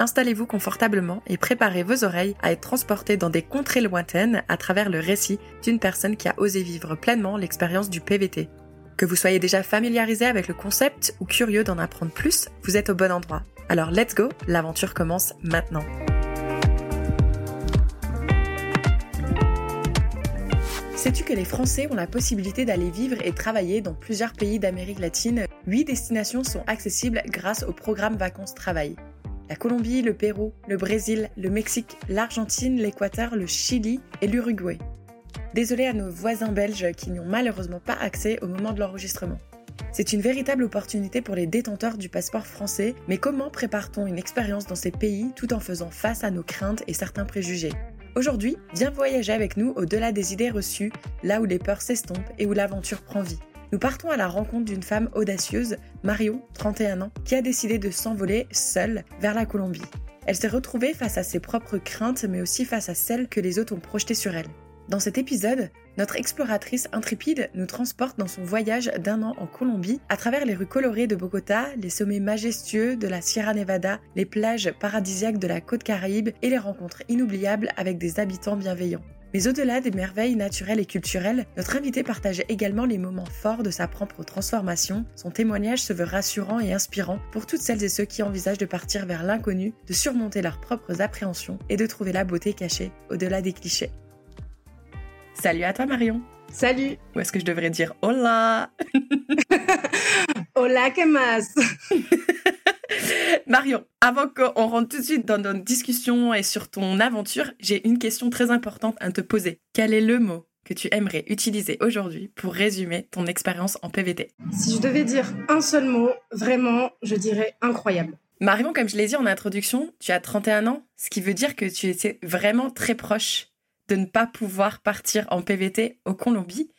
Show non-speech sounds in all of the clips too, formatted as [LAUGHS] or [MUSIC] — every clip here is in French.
installez-vous confortablement et préparez vos oreilles à être transportés dans des contrées lointaines à travers le récit d'une personne qui a osé vivre pleinement l'expérience du PVT. Que vous soyez déjà familiarisé avec le concept ou curieux d'en apprendre plus, vous êtes au bon endroit. Alors let's go, l'aventure commence maintenant. Sais-tu que les Français ont la possibilité d'aller vivre et travailler dans plusieurs pays d'Amérique latine? 8 destinations sont accessibles grâce au programme Vacances Travail. La Colombie, le Pérou, le Brésil, le Mexique, l'Argentine, l'Équateur, le Chili et l'Uruguay. Désolé à nos voisins belges qui n'y ont malheureusement pas accès au moment de l'enregistrement. C'est une véritable opportunité pour les détenteurs du passeport français, mais comment prépare-t-on une expérience dans ces pays tout en faisant face à nos craintes et certains préjugés? Aujourd'hui, viens voyager avec nous au-delà des idées reçues, là où les peurs s'estompent et où l'aventure prend vie. Nous partons à la rencontre d'une femme audacieuse, Mario, 31 ans, qui a décidé de s'envoler seule vers la Colombie. Elle s'est retrouvée face à ses propres craintes, mais aussi face à celles que les autres ont projetées sur elle. Dans cet épisode, notre exploratrice intrépide nous transporte dans son voyage d'un an en Colombie à travers les rues colorées de Bogota, les sommets majestueux de la Sierra Nevada, les plages paradisiaques de la côte caraïbe et les rencontres inoubliables avec des habitants bienveillants. Mais au-delà des merveilles naturelles et culturelles, notre invité partage également les moments forts de sa propre transformation. Son témoignage se veut rassurant et inspirant pour toutes celles et ceux qui envisagent de partir vers l'inconnu, de surmonter leurs propres appréhensions et de trouver la beauté cachée au-delà des clichés. Salut à toi Marion. Salut. Ou est-ce que je devrais dire hola? [LAUGHS] Hola, más? [LAUGHS] Marion, avant qu'on rentre tout de suite dans notre discussion et sur ton aventure, j'ai une question très importante à te poser. Quel est le mot que tu aimerais utiliser aujourd'hui pour résumer ton expérience en PVT Si je devais dire un seul mot, vraiment, je dirais incroyable. Marion, comme je l'ai dit en introduction, tu as 31 ans, ce qui veut dire que tu étais vraiment très proche de ne pas pouvoir partir en PVT au Colombie.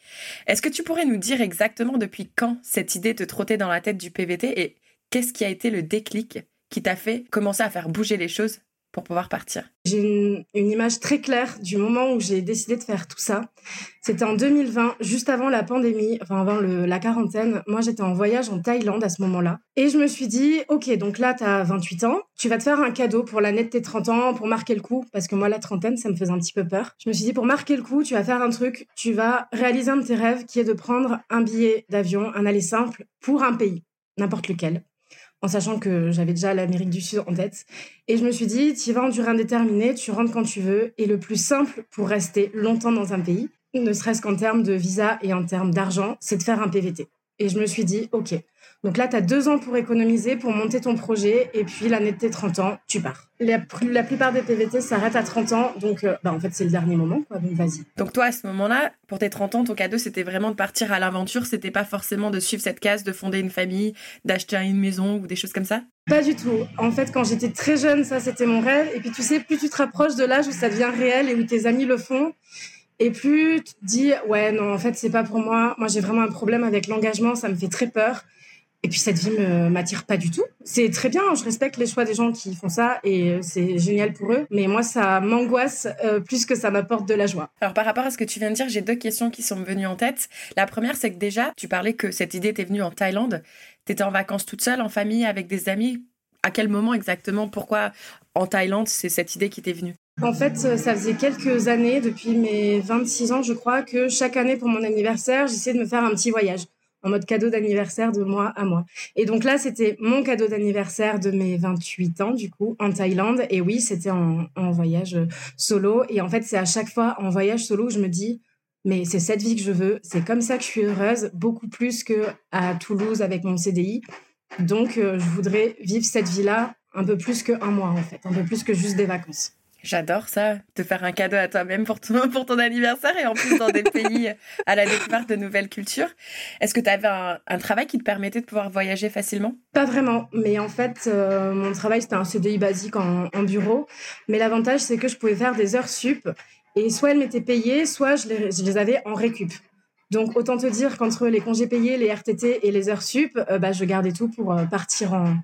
Est-ce que tu pourrais nous dire exactement depuis quand cette idée te trottait dans la tête du PVT et qu'est-ce qui a été le déclic qui t'a fait commencer à faire bouger les choses pour pouvoir partir J'ai une, image très claire du moment où j'ai décidé de faire tout ça. C'était en 2020, juste avant la pandémie, enfin avant la quarantaine. Moi, j'étais en voyage en Thaïlande à ce moment-là. Et je me suis dit, ok, donc là, tu as 28 ans, tu vas te faire un cadeau pour l'année de tes 30 ans, pour marquer le coup, parce que moi, la trentaine, ça me faisait un petit peu peur. Je me suis dit, pour marquer le coup, tu vas faire un truc, tu vas réaliser un de tes rêves qui est de prendre un billet d'avion, un aller simple, pour un pays, n'importe lequel en sachant que j'avais déjà l'Amérique du Sud en tête. Et je me suis dit, tu vas en durée indéterminée, tu rentres quand tu veux. Et le plus simple pour rester longtemps dans un pays, ne serait-ce qu'en termes de visa et en termes d'argent, c'est de faire un PVT. Et je me suis dit, OK, donc là, tu as deux ans pour économiser, pour monter ton projet, et puis l'année de tes 30 ans, tu pars. La, plupart des PVT s'arrêtent à 30 ans, donc euh, bah, en fait, c'est le dernier moment, quoi, donc vas-y. Donc toi, à ce moment-là, pour tes 30 ans, ton cadeau, c'était vraiment de partir à l'aventure, c'était pas forcément de suivre cette case, de fonder une famille, d'acheter une maison ou des choses comme ça? Pas du tout. En fait, quand j'étais très jeune, ça, c'était mon rêve, et puis tu sais, plus tu te rapproches de l'âge où ça devient réel et où tes amis le font, et plus tu te dis, ouais, non, en fait, c'est pas pour moi. Moi, j'ai vraiment un problème avec l'engagement, ça me fait très peur. Et puis cette vie me m'attire pas du tout. C'est très bien, je respecte les choix des gens qui font ça et c'est génial pour eux. Mais moi, ça m'angoisse euh, plus que ça m'apporte de la joie. Alors par rapport à ce que tu viens de dire, j'ai deux questions qui sont venues en tête. La première, c'est que déjà, tu parlais que cette idée t'est venue en Thaïlande. Tu étais en vacances toute seule, en famille, avec des amis. À quel moment exactement Pourquoi en Thaïlande, c'est cette idée qui t'est venue? En fait, ça faisait quelques années, depuis mes 26 ans, je crois, que chaque année pour mon anniversaire, j'essayais de me faire un petit voyage en mode cadeau d'anniversaire de moi à moi. Et donc là, c'était mon cadeau d'anniversaire de mes 28 ans, du coup, en Thaïlande. Et oui, c'était en, voyage solo. Et en fait, c'est à chaque fois en voyage solo que je me dis, mais c'est cette vie que je veux, c'est comme ça que je suis heureuse, beaucoup plus que à Toulouse avec mon CDI. Donc, euh, je voudrais vivre cette vie-là un peu plus qu'un mois, en fait, un peu plus que juste des vacances. J'adore ça, te faire un cadeau à toi-même pour ton, pour ton anniversaire et en plus dans des pays à la découverte de nouvelles cultures. Est-ce que tu avais un, travail qui te permettait de pouvoir voyager facilement? Pas vraiment, mais en fait, euh, mon travail c'était un CDI basique en, bureau. Mais l'avantage c'est que je pouvais faire des heures sup et soit elles m'étaient payées, soit je les, je les avais en récup. Donc autant te dire qu'entre les congés payés, les RTT et les heures sup, euh, bah, je gardais tout pour euh, partir en,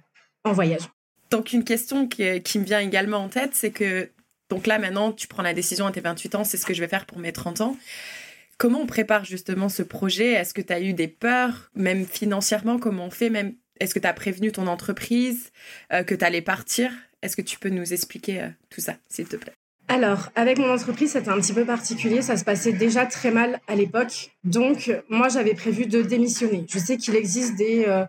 en voyage. Donc une question qui, qui, me vient également en tête, c'est que donc là, maintenant, tu prends la décision à tes 28 ans, c'est ce que je vais faire pour mes 30 ans. Comment on prépare justement ce projet? Est-ce que tu as eu des peurs, même financièrement? Comment on fait? Même Est-ce que tu as prévenu ton entreprise euh, que tu allais partir? Est-ce que tu peux nous expliquer euh, tout ça, s'il te plaît? Alors, avec mon entreprise, c'était un petit peu particulier. Ça se passait déjà très mal à l'époque. Donc, moi, j'avais prévu de démissionner. Je sais qu'il existe des... Euh,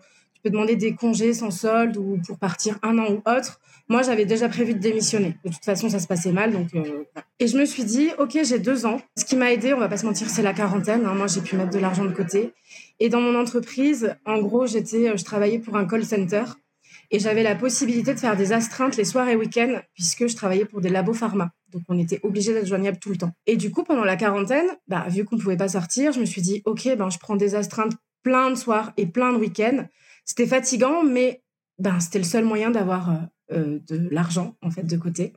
demander des congés sans solde ou pour partir un an ou autre. Moi, j'avais déjà prévu de démissionner. De toute façon, ça se passait mal. Donc, euh, Et je me suis dit, OK, j'ai deux ans. Ce qui m'a aidé, on va pas se mentir, c'est la quarantaine. Hein. Moi, j'ai pu mettre de l'argent de côté. Et dans mon entreprise, en gros, j'étais, euh, je travaillais pour un call center. Et j'avais la possibilité de faire des astreintes les soirs et week-ends, puisque je travaillais pour des labos pharma. Donc, on était obligé d'être joignable tout le temps. Et du coup, pendant la quarantaine, bah, vu qu'on ne pouvait pas sortir, je me suis dit, OK, ben, je prends des astreintes plein de soirs et plein de week-ends. C'était fatigant, mais ben, c'était le seul moyen d'avoir euh, euh, de l'argent en fait de côté.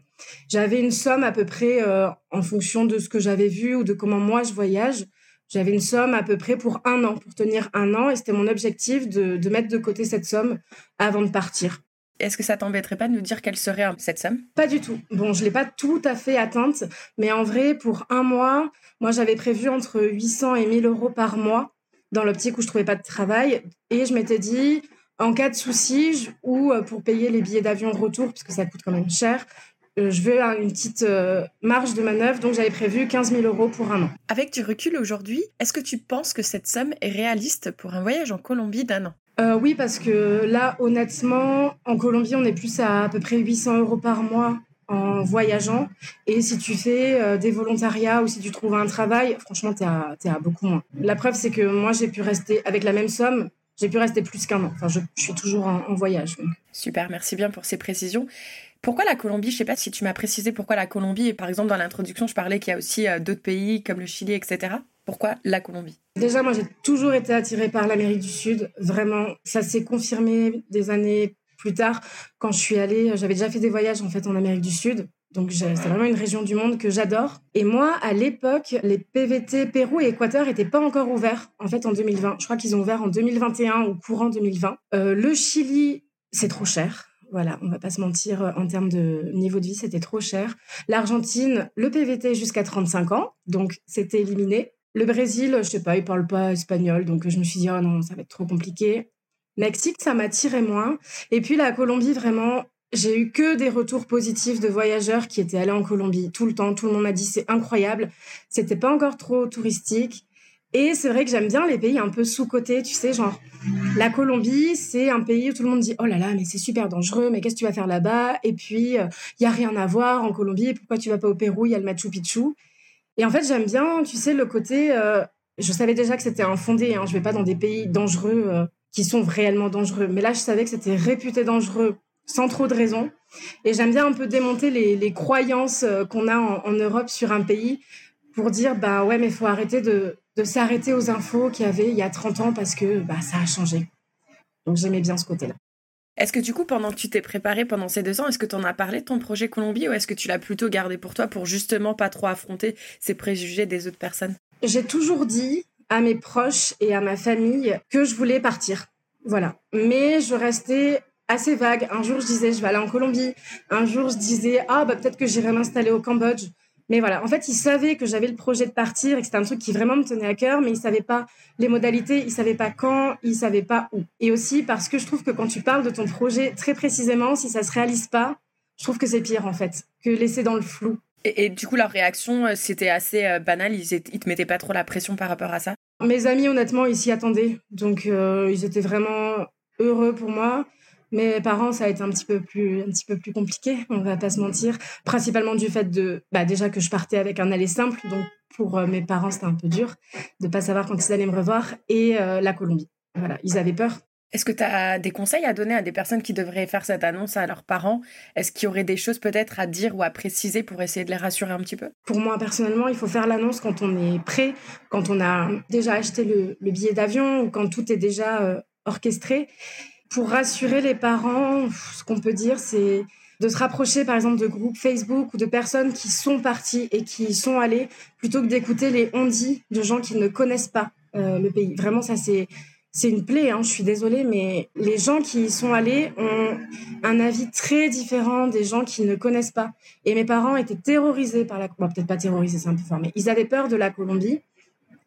J'avais une somme à peu près euh, en fonction de ce que j'avais vu ou de comment moi je voyage. J'avais une somme à peu près pour un an, pour tenir un an, et c'était mon objectif de, de, mettre de côté cette somme avant de partir. Est-ce que ça t'embêterait pas de nous dire quelle serait cette somme? Pas du tout. Bon, je l'ai pas tout à fait atteinte, mais en vrai, pour un mois, moi j'avais prévu entre 800 et 1000 euros par mois dans l'optique où je trouvais pas de travail, et je m'étais dit, en cas de souci ou euh, pour payer les billets d'avion retour, parce que ça coûte quand même cher, euh, je veux une petite euh, marge de manœuvre, donc j'avais prévu 15 000 euros pour un an. Avec du recul aujourd'hui, est-ce que tu penses que cette somme est réaliste pour un voyage en Colombie d'un an? Oui, parce que là, honnêtement, en Colombie, on est plus à à peu près 800 euros par mois en voyageant. Et si tu fais des volontariats ou si tu trouves un travail, franchement, tu es, es, à beaucoup moins. La preuve, c'est que moi, j'ai pu rester avec la même somme j'ai pu rester plus qu'un an. Enfin, je, suis toujours en, voyage. Super, merci bien pour ces précisions. Pourquoi la Colombie? Je sais pas si tu m'as précisé pourquoi la Colombie. Et par exemple, dans l'introduction, je parlais qu'il y a aussi euh, d'autres pays comme le Chili, etc. Pourquoi la Colombie? Déjà, moi, j'ai toujours été attirée par l'Amérique du Sud. Vraiment, ça s'est confirmé des années plus tard. Quand je suis allée, j'avais déjà fait des voyages en fait en Amérique du Sud. Donc c'est vraiment une région du monde que j'adore. Et moi, à l'époque, les PVT Pérou et Équateur n'étaient pas encore ouverts, en fait, en 2020. Je crois qu'ils ont ouvert en 2021 ou courant 2020. Euh, le Chili, c'est trop cher. Voilà, on va pas se mentir, euh, en termes de niveau de vie, c'était trop cher. L'Argentine, le PVT jusqu'à 35 ans, donc c'était éliminé. Le Brésil, je sais pas, ils parlent pas espagnol, donc je me suis dit, oh non, ça va être trop compliqué. Mexique, ça m'attirait moins. Et puis la Colombie, vraiment, j'ai eu que des retours positifs de voyageurs qui étaient allés en Colombie tout le temps. Tout le monde m'a dit c'est incroyable. C'était pas encore trop touristique. Et c'est vrai que j'aime bien les pays un peu sous-cotés, tu sais, genre la Colombie, c'est un pays où tout le monde dit oh là là, mais c'est super dangereux, mais qu'est-ce que tu vas faire là-bas? Et puis il euh, y a rien à voir en Colombie. Pourquoi tu vas pas au Pérou? Il y a le Machu Picchu. Et en fait, j'aime bien, tu sais, le côté. Euh, je savais déjà que c'était un fondé. Hein, je vais pas dans des pays dangereux euh, qui sont réellement dangereux, mais là, je savais que c'était réputé dangereux sans trop de raison. Et j'aime bien un peu démonter les, croyances euh, qu'on a en, Europe sur un pays pour dire bah ouais mais il faut arrêter de, s'arrêter aux infos qu'il y avait il y a 30 ans parce que bah ça a changé. Donc j'aimais bien ce côté-là. Est-ce que du coup, pendant que tu t'es préparé pendant ces deux ans, est-ce que tu en as parlé de ton projet Colombie ou est-ce que tu l'as plutôt gardé pour toi pour justement pas trop affronter ces préjugés des autres personnes? J'ai toujours dit à mes proches et à ma famille que je voulais partir. Voilà. Mais je restais assez vague. Un jour, je disais, je vais aller en Colombie. Un jour, je disais, ah, bah, peut-être que j'irai m'installer au Cambodge. Mais voilà, en fait, ils savaient que j'avais le projet de partir et que c'était un truc qui vraiment me tenait à cœur, mais ils savaient pas les modalités, ils savaient pas quand, ils savaient pas où. Et aussi parce que je trouve que quand tu parles de ton projet très précisément, si ça se réalise pas, je trouve que c'est pire en fait que laisser dans le flou. Et, du coup, leur réaction, euh, c'était assez euh, banal. Ils, ils te mettaient pas trop la pression par rapport à ça? Mes amis, honnêtement, ils s'y attendaient, donc euh, ils étaient vraiment heureux pour moi. Mes parents, ça a été un petit peu plus, un petit peu plus compliqué, on va pas se mentir. Principalement du fait de, bah, déjà que je partais avec un aller simple, donc pour euh, mes parents, c'était un peu dur de pas savoir quand ils allaient me revoir, et euh, la Colombie. Voilà, ils avaient peur. Est-ce que tu as des conseils à donner à des personnes qui devraient faire cette annonce à leurs parents? Est-ce qu'il y aurait des choses peut-être à dire ou à préciser pour essayer de les rassurer un petit peu? Pour moi, personnellement, il faut faire l'annonce quand on est prêt, quand on a déjà acheté le, billet d'avion ou quand tout est déjà euh, orchestré. Pour rassurer les parents, ce qu'on peut dire, c'est de se rapprocher par exemple de groupes Facebook ou de personnes qui sont parties et qui sont allées plutôt que d'écouter les on-dit de gens qui ne connaissent pas euh, le pays. Vraiment, ça c'est c'est une plaie, hein, je suis désolée, mais les gens qui y sont allés ont un avis très différent des gens qui ne connaissent pas. Et mes parents étaient terrorisés par la... Bon, peut-être pas terrorisés, c'est un peu fort, mais ils avaient peur de la Colombie.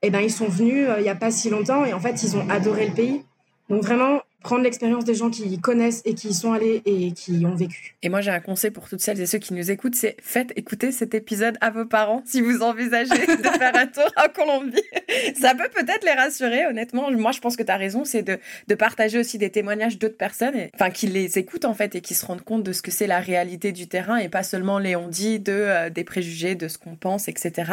Et eh ben ils sont venus euh, il n'y a pas si longtemps et en fait, ils ont adoré le pays. Donc vraiment, prendre l'expérience des gens qui connaissent et qui y sont allés et qui ont vécu. Et moi, j'ai un conseil pour toutes celles et ceux qui nous écoutent, c'est faites écouter cet épisode à vos parents si vous envisagez [LAUGHS] de faire un tour en Colombie. Ça peut peut-être les rassurer, honnêtement. Moi, je pense que tu as raison, c'est de, de, partager aussi des témoignages d'autres personnes, enfin, qui les écoutent en fait et qui se rendent compte de ce que c'est la réalité du terrain et pas seulement les on-dit, de, euh, des préjugés, de ce qu'on pense, etc.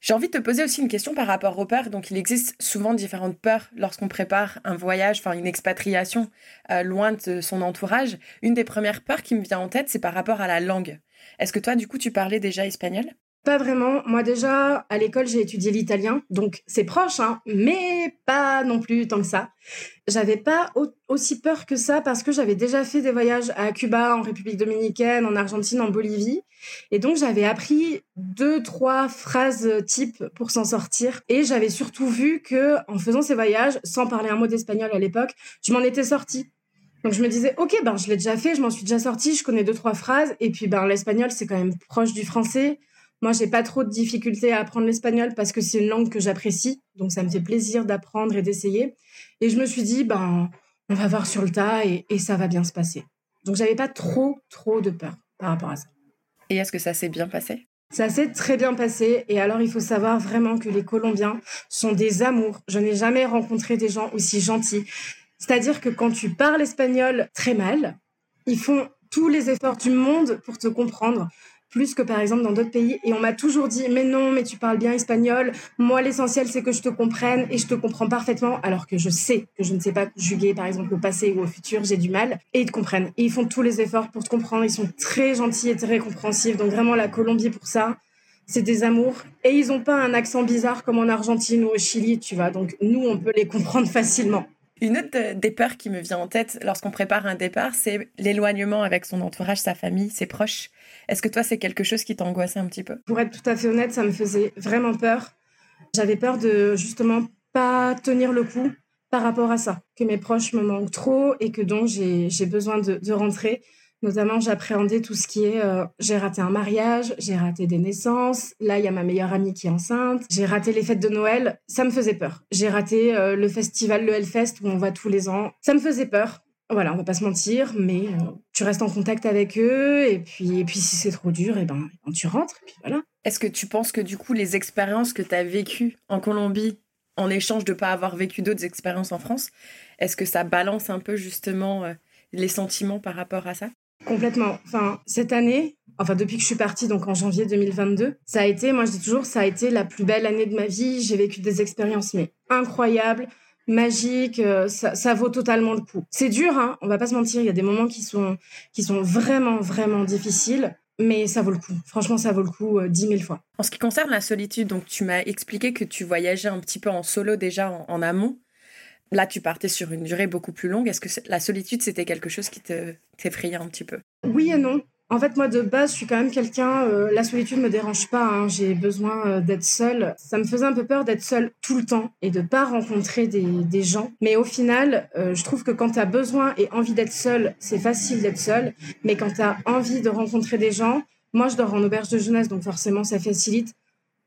J'ai envie de te poser aussi une question par rapport aux peurs. Donc, il existe souvent différentes peurs lorsqu'on prépare un voyage, enfin une expatriation euh, loin de son entourage. Une des premières peurs qui me vient en tête, c'est par rapport à la langue. Est-ce que toi, du coup, tu parlais déjà espagnol? Pas vraiment. Moi déjà, à l'école, j'ai étudié l'italien, donc c'est proche, hein, mais pas non plus tant que ça. J'avais pas aussi peur que ça parce que j'avais déjà fait des voyages à Cuba, en République dominicaine, en Argentine, en Bolivie. Et donc j'avais appris deux, trois phrases type pour s'en sortir. Et j'avais surtout vu que en faisant ces voyages, sans parler un mot d'espagnol à l'époque, je m'en étais sortie. Donc je me disais, ok, ben je l'ai déjà fait, je m'en suis déjà sortie, je connais deux trois phrases, et puis ben l'espagnol c'est quand même proche du français. Moi, j'ai pas trop de difficultés à apprendre l'espagnol parce que c'est une langue que j'apprécie. Donc, ça me fait plaisir d'apprendre et d'essayer. Et je me suis dit, ben, on va voir sur le tas et, ça va bien se passer. Donc, j'avais pas trop, trop de peur par rapport à ça. Et est-ce que ça s'est bien passé? Ça s'est très bien passé et alors il faut savoir vraiment que les Colombiens sont des amours. Je n'ai jamais rencontré des gens aussi gentils. C'est-à-dire que quand tu parles espagnol très mal, ils font tous les efforts du monde pour te comprendre plus que par exemple dans d'autres pays. Et on m'a toujours dit, mais non, mais tu parles bien espagnol. Moi, l'essentiel, c'est que je te comprenne et je te comprends parfaitement, alors que je sais que je ne sais pas juguer, par exemple, au passé ou au futur, j'ai du mal. Et ils te comprennent. Et ils font tous les efforts pour te comprendre. Ils sont très gentils et très compréhensifs. Donc vraiment, la Colombie, pour ça, c'est des amours. Et ils n'ont pas un accent bizarre comme en Argentine ou au Chili, tu vois. Donc nous, on peut les comprendre facilement. Une autre des peurs qui me vient en tête lorsqu'on prépare un départ, c'est l'éloignement avec son entourage, sa famille, ses proches. Est-ce que toi, c'est quelque chose qui t'angoissait un petit peu? Pour être tout à fait honnête, ça me faisait vraiment peur. J'avais peur de justement pas tenir le coup par rapport à ça, que mes proches me manquent trop et que donc j'ai besoin de rentrer. Notamment, j'appréhendais tout ce qui est euh, j'ai raté un mariage, j'ai raté des naissances, là il y a ma meilleure amie qui est enceinte, j'ai raté les fêtes de Noël, ça me faisait peur. J'ai raté euh, le festival, le Hellfest où on va tous les ans, ça me faisait peur. Voilà, on va pas se mentir, mais euh, tu restes en contact avec eux et puis et puis si c'est trop dur, et eh ben, et ben tu rentres puis voilà. Est-ce que tu penses que du coup les expériences que tu as vécues en Colombie en échange de pas avoir vécu d'autres expériences en France, est-ce que ça balance un peu justement les sentiments par rapport à ça? Complètement. Enfin, cette année, enfin depuis que je suis partie, donc en janvier 2022, ça a été, moi je dis toujours, ça a été la plus belle année de ma vie. J'ai vécu des expériences mais incroyables, magiques. Euh, ça, vaut totalement le coup. C'est dur, hein. On va pas se mentir. Il y a des moments qui sont qui sont vraiment vraiment difficiles. Mais ça vaut le coup. Franchement, ça vaut le coup euh, dix mille fois. En ce qui concerne la solitude, donc tu m'as expliqué que tu voyageais un petit peu en solo déjà en amont. Là, tu partais sur une durée beaucoup plus longue. Est-ce que la solitude, c'était quelque chose qui te t'effrayait un petit peu? Oui et non. En fait, moi, de base, je suis quand même quelqu'un. Euh, la solitude me dérange pas. Hein. J'ai besoin euh, d'être seule. Ça me faisait un peu peur d'être seule tout le temps et de pas rencontrer des, gens. Mais au final, euh, je trouve que quand tu as besoin et envie d'être seule, c'est facile d'être seule. Mais quand tu as envie de rencontrer des gens, moi, je dors en auberge de jeunesse, donc forcément, ça facilite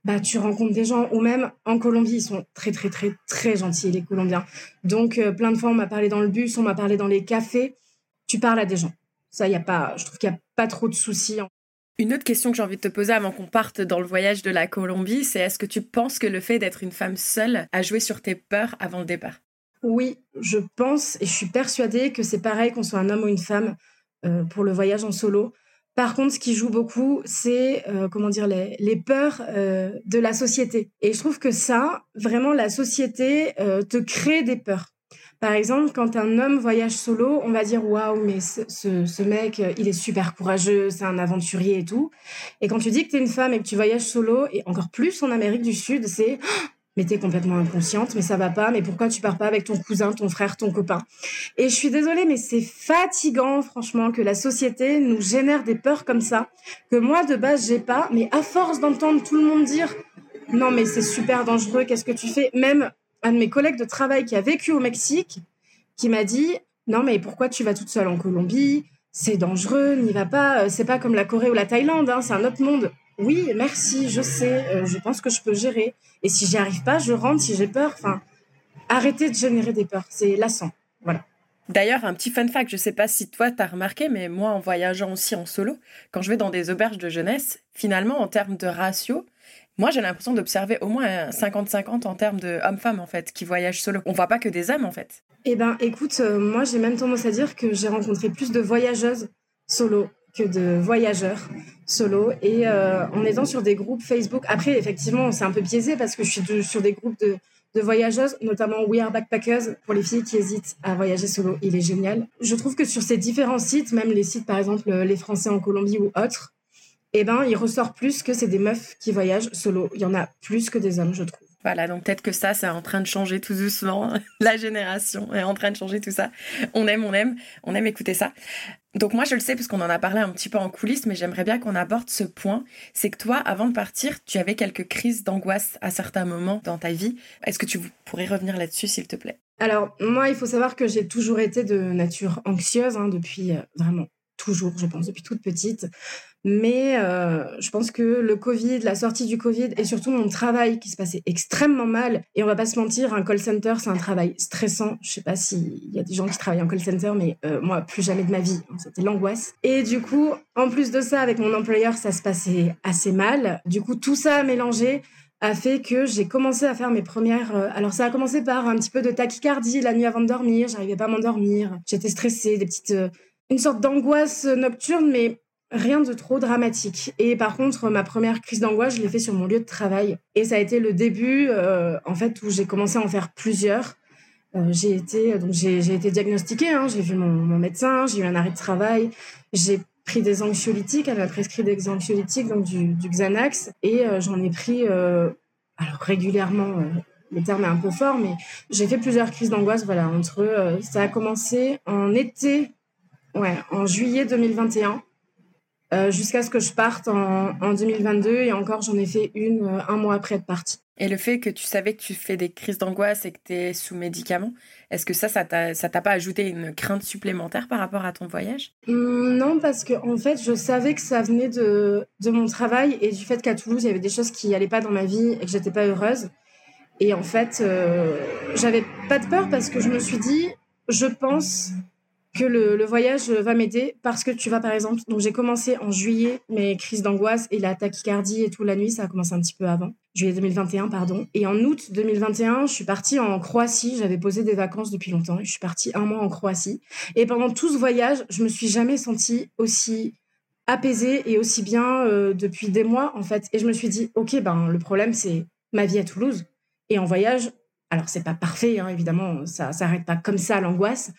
bah, tu rencontres des gens, ou même en Colombie, ils sont très, très, très, très gentils, les Colombiens. Donc, euh, plein de fois, on m'a parlé dans le bus, on m'a parlé dans les cafés. Tu parles à des gens. Ça, y a pas, je trouve qu'il n'y a pas trop de soucis. Une autre question que j'ai envie de te poser avant qu'on parte dans le voyage de la Colombie, c'est est-ce que tu penses que le fait d'être une femme seule a joué sur tes peurs avant le départ? Oui, je pense et je suis persuadée que c'est pareil qu'on soit un homme ou une femme euh, pour le voyage en solo. Par contre, ce qui joue beaucoup, c'est euh, comment dire les, peurs euh, de la société. Et je trouve que ça, vraiment, la société euh, te crée des peurs. Par exemple, quand un homme voyage solo, on va dire waouh, mais ce, mec, il est super courageux, c'est un aventurier et tout. Et quand tu dis que tu es une femme et que tu voyages solo, et encore plus en Amérique du Sud, c'est mais t'es complètement inconsciente, mais ça va pas, mais pourquoi tu pars pas avec ton cousin, ton frère, ton copain? Et je suis désolée, mais c'est fatigant, franchement, que la société nous génère des peurs comme ça, que moi, de base, j'ai pas, mais à force d'entendre tout le monde dire, non, mais c'est super dangereux, qu'est-ce que tu fais? Même un de mes collègues de travail qui a vécu au Mexique, qui m'a dit, non, mais pourquoi tu vas toute seule en Colombie? C'est dangereux, n'y va pas, c'est pas comme la Corée ou la Thaïlande, hein, c'est un autre monde. Oui, merci, je sais, euh, je pense que je peux gérer. Et si j'y arrive pas, je rentre si j'ai peur. Enfin, arrêtez de générer des peurs, c'est lassant. Voilà. D'ailleurs, un petit fun fact, je sais pas si toi tu as remarqué, mais moi en voyageant aussi en solo, quand je vais dans des auberges de jeunesse, finalement en termes de ratio, moi j'ai l'impression d'observer au moins 50-50 en termes de hommes-femmes en fait qui voyagent solo. On voit pas que des hommes en fait. Eh ben écoute, euh, moi j'ai même tendance à dire que j'ai rencontré plus de voyageuses solo que de voyageurs solo et euh, en étant sur des groupes Facebook. Après, effectivement, c'est un peu biaisé parce que je suis sur des groupes de, de, voyageuses, notamment We Are Backpackers pour les filles qui hésitent à voyager solo. Il est génial. Je trouve que sur ces différents sites, même les sites par exemple les Français en Colombie ou autres, eh ben, il ressort plus que c'est des meufs qui voyagent solo. Il y en a plus que des hommes, je trouve. Voilà, donc peut-être que ça, c'est en train de changer tout doucement. [LAUGHS] La génération est en train de changer tout ça. On aime, on aime, on aime écouter ça. Donc moi, je le sais parce qu'on en a parlé un petit peu en coulisses, mais j'aimerais bien qu'on aborde ce point. C'est que toi, avant de partir, tu avais quelques crises d'angoisse à certains moments dans ta vie. Est-ce que tu pourrais revenir là-dessus, s'il te plaît? Alors, moi, il faut savoir que j'ai toujours été de nature anxieuse, hein, depuis euh, vraiment toujours, je pense, depuis toute petite. Mais euh, je pense que le Covid, la sortie du Covid et surtout mon travail qui se passait extrêmement mal. Et on va pas se mentir, un call center, c'est un travail stressant. Je sais pas s'il y a des gens qui travaillent en call center, mais euh, moi, plus jamais de ma vie. C'était l'angoisse. Et du coup, en plus de ça, avec mon employeur, ça se passait assez mal. Du coup, tout ça mélangé a fait que j'ai commencé à faire mes premières. Euh, alors, ça a commencé par un petit peu de tachycardie la nuit avant de dormir. J'arrivais pas à m'endormir. J'étais stressée, des petites. Une sorte d'angoisse nocturne, mais Rien de trop dramatique. Et par contre, ma première crise d'angoisse, je l'ai fait sur mon lieu de travail. Et ça a été le début, euh, en fait, où j'ai commencé à en faire plusieurs. Euh, j'ai été été diagnostiquée. Hein, j'ai vu mon, mon médecin, j'ai eu un arrêt de travail, j'ai pris des anxiolytiques. Elle m'a prescrit des anxiolytiques, donc du, du Xanax, et euh, j'en ai pris alors régulièrement. le terme est un peu fort, mais j'ai fait plusieurs crises d'angoisse. Voilà, entre ça a commencé en été, ouais, en juillet 2021. Euh, jusqu'à ce que je parte en, en 2022 et encore j'en ai fait une euh, un mois après être partie. Et le fait que tu savais que tu fais des crises d'angoisse et que tu es sous médicaments, est-ce que ça, ça t'a, pas ajouté une crainte supplémentaire par rapport à ton voyage? Mmh, Non, parce que en fait, je savais que ça venait de, de mon travail et du fait qu'à Toulouse, il y avait des choses qui allaient pas dans ma vie et que j'étais pas heureuse. Et en fait, euh, j'avais pas de peur parce que je me suis dit, je pense que le, voyage va m'aider parce que tu vas par exemple donc j'ai commencé en juillet mes crises d'angoisse et la tachycardie et tout la nuit ça a commencé un petit peu avant. Juillet 2021 pardon. Et en août 2021 je suis partie en Croatie. J'avais posé des vacances depuis longtemps et je suis partie un mois en Croatie. Et pendant tout ce voyage je me suis jamais sentie aussi apaisée et aussi bien euh, depuis des mois en fait. Et je me suis dit ok ben le problème c'est ma vie à Toulouse. Et en voyage alors c'est pas parfait hein, évidemment ça s'arrête pas comme ça l'angoisse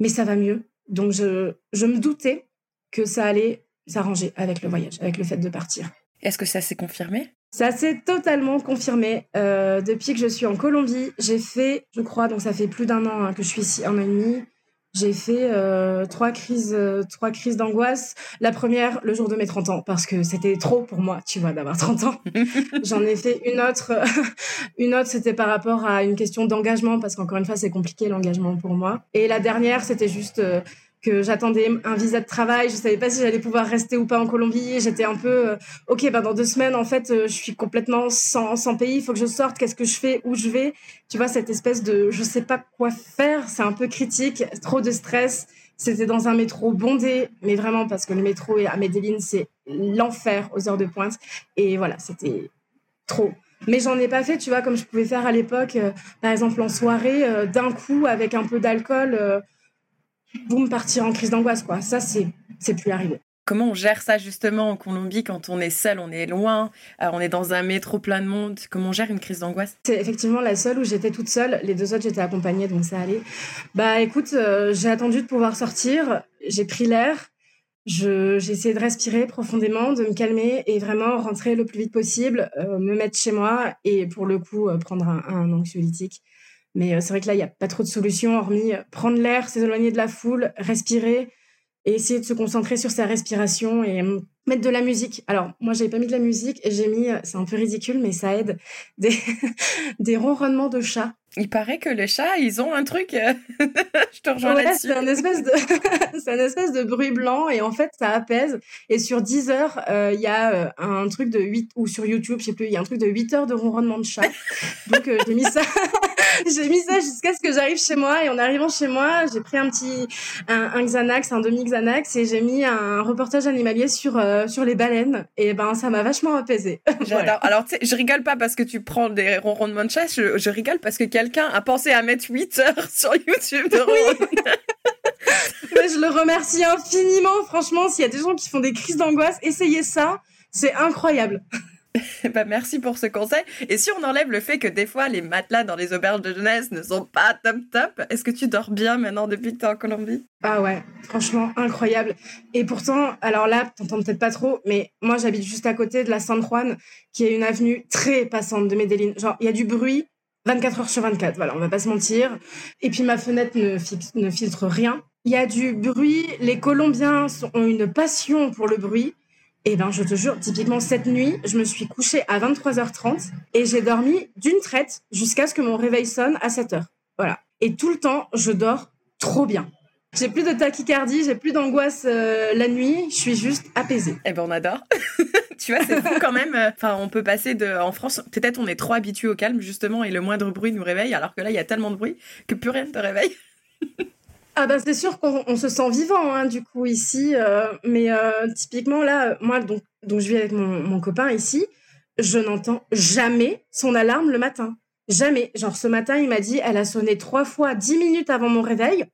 mais ça va mieux. Donc je, je me doutais que ça allait s'arranger avec le voyage, avec le fait de partir. Est-ce que ça s'est confirmé? Ça s'est totalement confirmé. Euh, depuis que je suis en Colombie, j'ai fait, je crois, donc ça fait plus d'un an hein, que je suis ici, un an et demi, j'ai fait euh, trois crises, euh, trois crises d'angoisse. La première, le jour de mes 30 ans, parce que c'était trop pour moi, tu vois, d'avoir 30 ans. [LAUGHS] J'en ai fait une autre. [LAUGHS] une autre, c'était par rapport à une question d'engagement, parce qu'encore une fois, c'est compliqué l'engagement pour moi. Et la dernière, c'était juste euh, que j'attendais un visa de travail, je savais pas si j'allais pouvoir rester ou pas en Colombie. J'étais un peu, euh, ok, ben dans deux semaines, en fait, euh, je suis complètement sans, sans pays. Il faut que je sorte. Qu'est-ce que je fais Où je vais? Tu vois cette espèce de, je sais pas quoi faire. C'est un peu critique, trop de stress. C'était dans un métro bondé, mais vraiment parce que le métro à Medellin, c'est l'enfer aux heures de pointe. Et voilà, c'était trop. Mais j'en ai pas fait, tu vois, comme je pouvais faire à l'époque, euh, par exemple en soirée, d'un coup avec un peu d'alcool boum, partir en crise d'angoisse, quoi. Ça, c'est, c'est plus arrivé. Comment on gère ça justement en Colombie quand on est seul, on est loin, euh, on est dans un métro plein de monde? Comment on gère une crise d'angoisse? C'est effectivement la seule où j'étais toute seule. Les deux autres, j'étais accompagnée, donc ça allait. Bah écoute, euh, j'ai attendu de pouvoir sortir, j'ai pris l'air, j'ai essayé de respirer profondément, de me calmer et vraiment rentrer le plus vite possible, euh, me mettre chez moi et pour le coup prendre un, un anxiolytique. Mais c'est vrai que là, il n'y a pas trop de solutions hormis prendre l'air, s'éloigner de la foule, respirer et essayer de se concentrer sur sa respiration et hum, mettre de la musique. Alors, moi, j'avais pas mis de la musique et j'ai mis, c'est un peu ridicule, mais ça aide, [LAUGHS] des, des ronronnements de chat. Il paraît que les chats, ils ont un truc. Euh, [LAUGHS] je te rejoins là-dessus. C'est un espèce de, [LAUGHS] c'est un espèce de bruit blanc et en fait, ça apaise. Et sur 10 heures, euh, il y a euh, un truc de 8 ou sur YouTube, je sais plus, il y a un truc de 8 heures de ronronnement de chat. Donc, j'ai mis ça. j'ai mis ça jusqu'à ce que j'arrive chez moi. Et en arrivant chez moi, j'ai pris un petit, un, Xanax, un demi Xanax et j'ai mis un reportage animalier sur, sur les baleines. Et ben, ça m'a vachement apaisé. [LAUGHS] J'adore. Alors, tu sais, je rigole pas parce que tu prends des ronronnements de chat, je, je rigole parce que quelqu'un a pensé à mettre 8 heures [LAUGHS] sur YouTube de [LAUGHS] Mais je le remercie infiniment. Franchement, s'il y a des gens qui font des crises d'angoisse, essayez ça. C'est incroyable. [LAUGHS] bah, merci pour ce conseil. Et si on enlève le fait que des fois les matelas dans les auberges de jeunesse ne sont pas top top, est-ce que tu dors bien maintenant depuis que tu es en Colombie? Ah ouais, franchement incroyable. Et pourtant, alors là, t'entends peut-être pas trop, mais moi j'habite juste à côté de la San Juan, qui est une avenue très passante de Medellin. Genre, il y a du bruit 24 heures sur 24, voilà, on va pas se mentir. Et puis ma fenêtre ne filtre rien. Il y a du bruit, les Colombiens ont une passion pour le bruit. Et ben, je te jure, typiquement cette nuit, je me suis couchée à 23h30 et j'ai dormi d'une traite jusqu'à ce que mon réveil sonne à 7h. Voilà. Et tout le temps, je dors trop bien. J'ai plus de tachycardie, j'ai plus d'angoisse euh, la nuit, je suis juste apaisée. Eh ben on adore. [LAUGHS] tu vois, c'est fou quand même. Enfin, on peut passer de en France, peut-être on est trop habitué au calme justement et le moindre bruit nous réveille alors que là il y a tellement de bruit que plus rien ne te réveille. [LAUGHS] ah ben c'est sûr qu'on se sent vivant hein, du coup ici euh, mais euh, typiquement là moi donc donc je vis avec mon, mon copain ici, je n'entends jamais son alarme le matin. Jamais. Genre ce matin, il m'a dit elle a sonné trois fois dix minutes avant mon réveil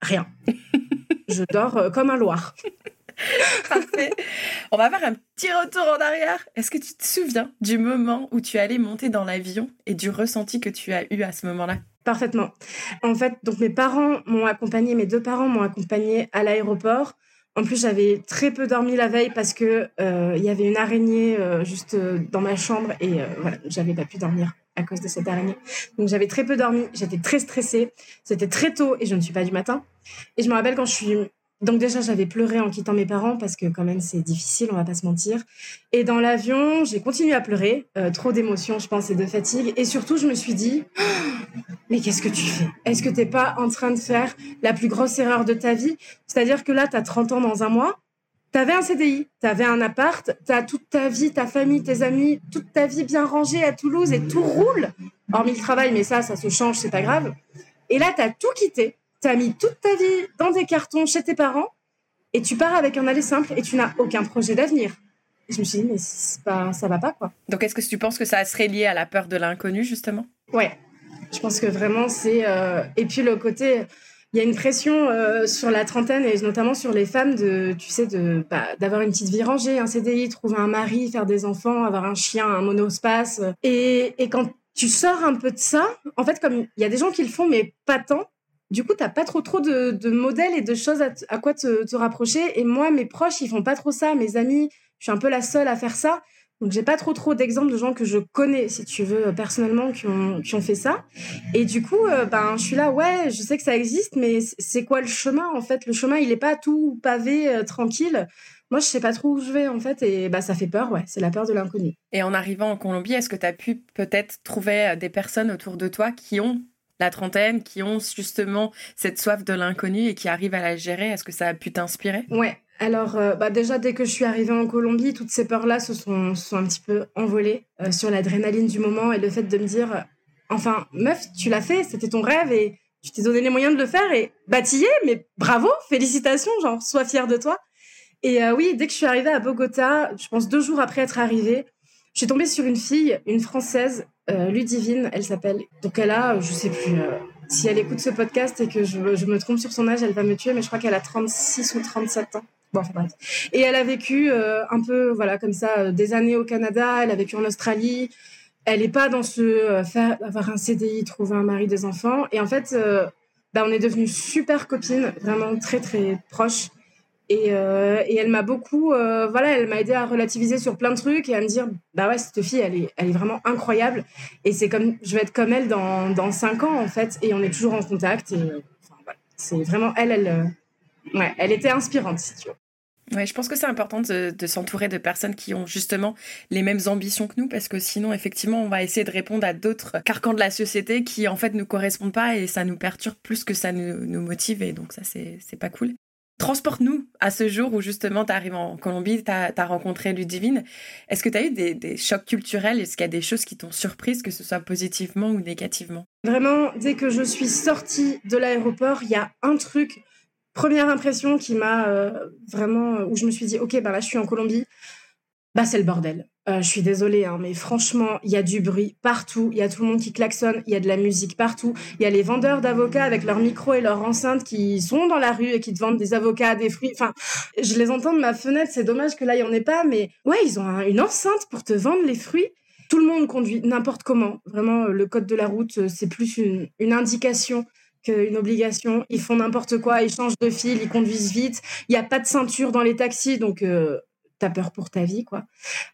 rien. [LAUGHS] je dors euh, comme un loir. Parfait. On va faire un petit retour en arrière. Est-ce que tu te souviens du moment où tu allais monter dans l'avion et du ressenti que tu as eu à ce moment-là? Parfaitement. En fait, donc mes parents m'ont accompagné, mes deux parents m'ont accompagné à l'aéroport. En plus, j'avais très peu dormi la veille parce que euh, il y avait une araignée euh, juste dans ma chambre et voilà, j'avais pas pu dormir à cause de cette araignée. Donc j'avais très peu dormi, j'étais très stressée, c'était très tôt et je ne suis pas du matin. Et je me rappelle quand je suis... Donc déjà j'avais pleuré en quittant mes parents parce que quand même c'est difficile, on va pas se mentir. Et dans l'avion, j'ai continué à pleurer, euh, trop d'émotions je pense et de fatigue. Et surtout je me suis dit, [GASPS] mais qu'est-ce que tu fais? Est-ce que t'es pas en train de faire la plus grosse erreur de ta vie? C'est-à-dire que là tu as 30 ans dans un mois, T'avais un CDI, t'avais un appart, t'as toute ta vie, ta famille, tes amis, toute ta vie bien rangée à Toulouse et tout roule. Hormis le travail, mais ça, ça se change, c'est pas grave. Et là, t'as tout quitté, t'as mis toute ta vie dans des cartons chez tes parents et tu pars avec un aller simple et tu n'as aucun projet d'avenir. je me suis dit, mais pas, ça va pas, quoi. Donc, est-ce que tu penses que ça serait lié à la peur de l'inconnu, justement? Ouais. Je pense que vraiment, c'est. Euh, et puis, le côté il y a une pression euh, sur la trentaine et notamment sur les femmes de, tu sais, de bah, d'avoir une petite vie rangée, un CDI, trouver un mari, faire des enfants, avoir un chien, un monospace. Et, et quand tu sors un peu de ça, en fait, comme il y a des gens qui le font, mais pas tant. Du coup, t'as pas trop trop de, modèles et de choses à, quoi te, rapprocher. Et moi, mes proches, ils font pas trop ça. Mes amis, je suis un peu la seule à faire ça. Donc j'ai pas trop trop d'exemples de gens que je connais, si tu veux, personnellement, qui ont, qui ont fait ça. Et du coup, euh, ben je suis là, ouais, je sais que ça existe, mais c'est quoi le chemin en fait? Le chemin, il est pas tout pavé, euh, tranquille. Moi, je sais pas trop où je vais en fait, et bah ça fait peur, ouais. C'est la peur de l'inconnu. Et en arrivant en Colombie, est-ce que tu as pu peut-être trouver euh, des personnes autour de toi qui ont la trentaine, qui ont justement cette soif de l'inconnu et qui arrivent à la gérer. Est-ce que ça a pu t'inspirer? Ouais, alors, euh, bah déjà, dès que je suis arrivée en Colombie, toutes ces peurs-là se sont, un petit peu envolées euh, sur l'adrénaline du moment et le fait de me dire, euh, enfin, meuf, tu l'as fait, c'était ton rêve et tu t'es donné les moyens de le faire et bâtillé, mais bravo, félicitations, genre, sois fière de toi. Et oui, dès que je suis arrivée à Bogota, je pense deux jours après être arrivée, je suis tombée sur une fille, une française, Ludivine, elle s'appelle. Donc elle a, je sais plus, si elle écoute ce podcast et que je, me trompe sur son âge, elle va me tuer, mais je crois qu'elle a 36 ou 37 ans. Bon, enfin, bref. Et elle a vécu un peu, voilà, comme ça, des années au Canada. Elle a vécu en Australie. Elle n'est pas dans ce faire avoir un CDI, trouver un mari, des enfants. Et en fait, bah, on est devenues super copines, vraiment très très proches. Et, euh, et elle m'a beaucoup, euh, voilà, elle m'a aidé à relativiser sur plein de trucs et à me dire, bah ouais, cette fille, elle est, elle est vraiment incroyable. Et c'est comme, je vais être comme elle dans, dans cinq ans, en fait. Et on est toujours en contact. Et c'est vraiment elle, elle, euh, ouais, elle était inspirante, si tu veux. Ouais, je pense que c'est important de, s'entourer de personnes qui ont justement les mêmes ambitions que nous, parce que sinon, effectivement, on va essayer de répondre à d'autres carcans de la société qui, en fait, nous correspondent pas et ça nous perturbe plus que ça nous, nous motive. Et donc, ça, c'est pas cool. Transporte-nous à ce jour où justement tu arrives en Colombie, tu as, rencontré Ludivine. Est-ce que tu as eu des, des, chocs culturels? Est-ce qu'il y a des choses qui t'ont surprise, que ce soit positivement ou négativement? Vraiment, dès que je suis sortie de l'aéroport, il y a un truc première impression qui m'a euh, vraiment où je me suis dit ok ben là je suis en Colombie bah c'est le bordel. Euh, je suis désolée hein, mais franchement il y a du bruit partout. Il y a tout le monde qui klaxonne. Il y a de la musique partout. Il y a les vendeurs d'avocats avec leurs micros et leurs enceintes qui sont dans la rue et qui te vendent des avocats des fruits. Enfin je les entends de ma fenêtre. C'est dommage que là il y en ait pas mais ouais ils ont une enceinte pour te vendre les fruits. Tout le monde conduit n'importe comment. Vraiment le code de la route c'est plus une, indication qu'une obligation. Ils font n'importe quoi, ils changent de fil, ils conduisent vite. Il n'y a pas de ceinture dans les taxis, donc euh, peur pour ta vie, quoi.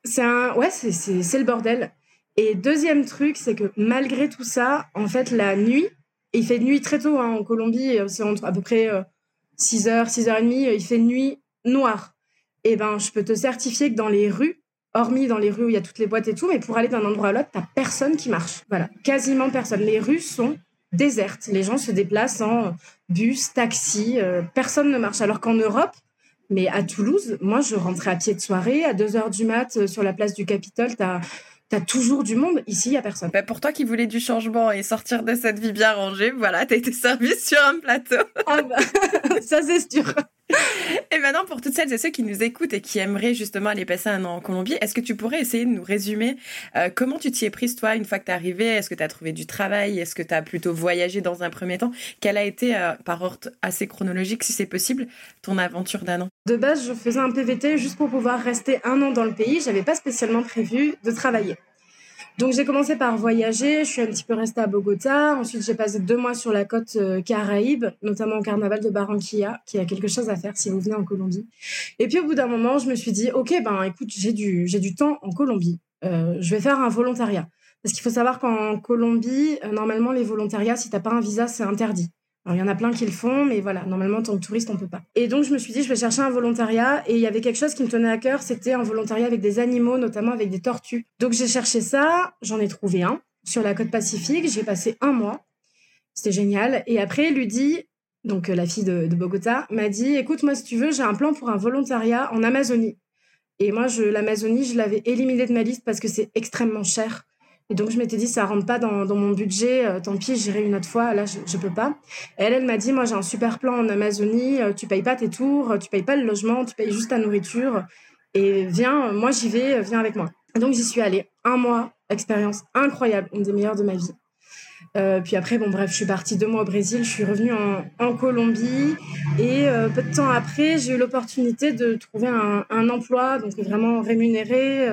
C'est un, ouais, c'est le bordel. Et deuxième truc, c'est que malgré tout ça, en fait, la nuit, il fait nuit très tôt hein, en Colombie, c'est à peu près 6h, euh, 6h30, il fait nuit noire. Et eh ben, je peux te certifier que dans les rues, hormis dans les rues où il y a toutes les boîtes et tout, mais pour aller d'un endroit à l'autre, t'as personne qui marche. Voilà, quasiment personne. Les rues sont déserte. Les gens se déplacent en bus, taxi, euh, personne ne marche. Alors qu'en Europe, mais à Toulouse, moi, je rentrais à pied de soirée, à 2 heures du mat, euh, sur la place du Capitole, t'as as toujours du monde. Ici, il n'y a personne. Bah, pour toi qui voulais du changement et sortir de cette vie bien rangée, voilà, t'as été [LAUGHS] servi sur un plateau. Ah bah, [LAUGHS] ça c'est sûr. [LAUGHS] Et maintenant, pour toutes celles et ceux qui nous écoutent et qui aimeraient justement aller passer un an en Colombie, est-ce que tu pourrais essayer de nous résumer euh, comment tu t'y es prise, toi, une fois que tu es arrivée? Est-ce que tu as trouvé du travail? Est-ce que tu as plutôt voyagé dans un premier temps? Quelle a été, euh, par ordre assez chronologique, si c'est possible, ton aventure d'un an? De base, je faisais un PVT juste pour pouvoir rester un an dans le pays. J'avais pas spécialement prévu de travailler. Donc j'ai commencé par voyager, je suis un petit peu restée à Bogota, ensuite j'ai passé deux mois sur la côte euh, caraïbe, notamment au carnaval de Barranquilla, qui a quelque chose à faire si vous venez en Colombie. Et puis au bout d'un moment, je me suis dit, ok, ben écoute, j'ai du, j'ai du temps en Colombie, euh, je vais faire un volontariat. Parce qu'il faut savoir qu'en Colombie, euh, normalement, les volontariats, si t'as pas un visa, c'est interdit. Il y en a plein qui le font, mais voilà, normalement, en tant que touriste, on peut pas. Et donc, je me suis dit, je vais chercher un volontariat. Et il y avait quelque chose qui me tenait à cœur, c'était un volontariat avec des animaux, notamment avec des tortues. Donc, j'ai cherché ça, j'en ai trouvé un sur la côte pacifique. J'ai passé un mois. C'était génial. Et après, Ludie, donc euh, la fille de, de Bogota, m'a dit, écoute, moi, si tu veux, j'ai un plan pour un volontariat en Amazonie. Et moi, l'Amazonie, je l'avais éliminé de ma liste parce que c'est extrêmement cher. Et donc, je m'étais dit, ça rentre pas dans, mon budget, euh, tant pis, j'irai une autre fois, là, je, je peux pas. elle, elle m'a dit, moi, j'ai un super plan en Amazonie, euh, tu payes pas tes tours, tu payes pas le logement, tu payes juste ta nourriture. Et viens, moi, j'y vais, viens avec moi. donc, j'y suis allée. Un mois, expérience incroyable, une des meilleures de ma vie. Euh, puis après, bon, bref, je suis partie deux mois au Brésil, je suis revenue en, en Colombie. Et peu de temps après, j'ai eu l'opportunité de trouver un, un, emploi, donc vraiment rémunéré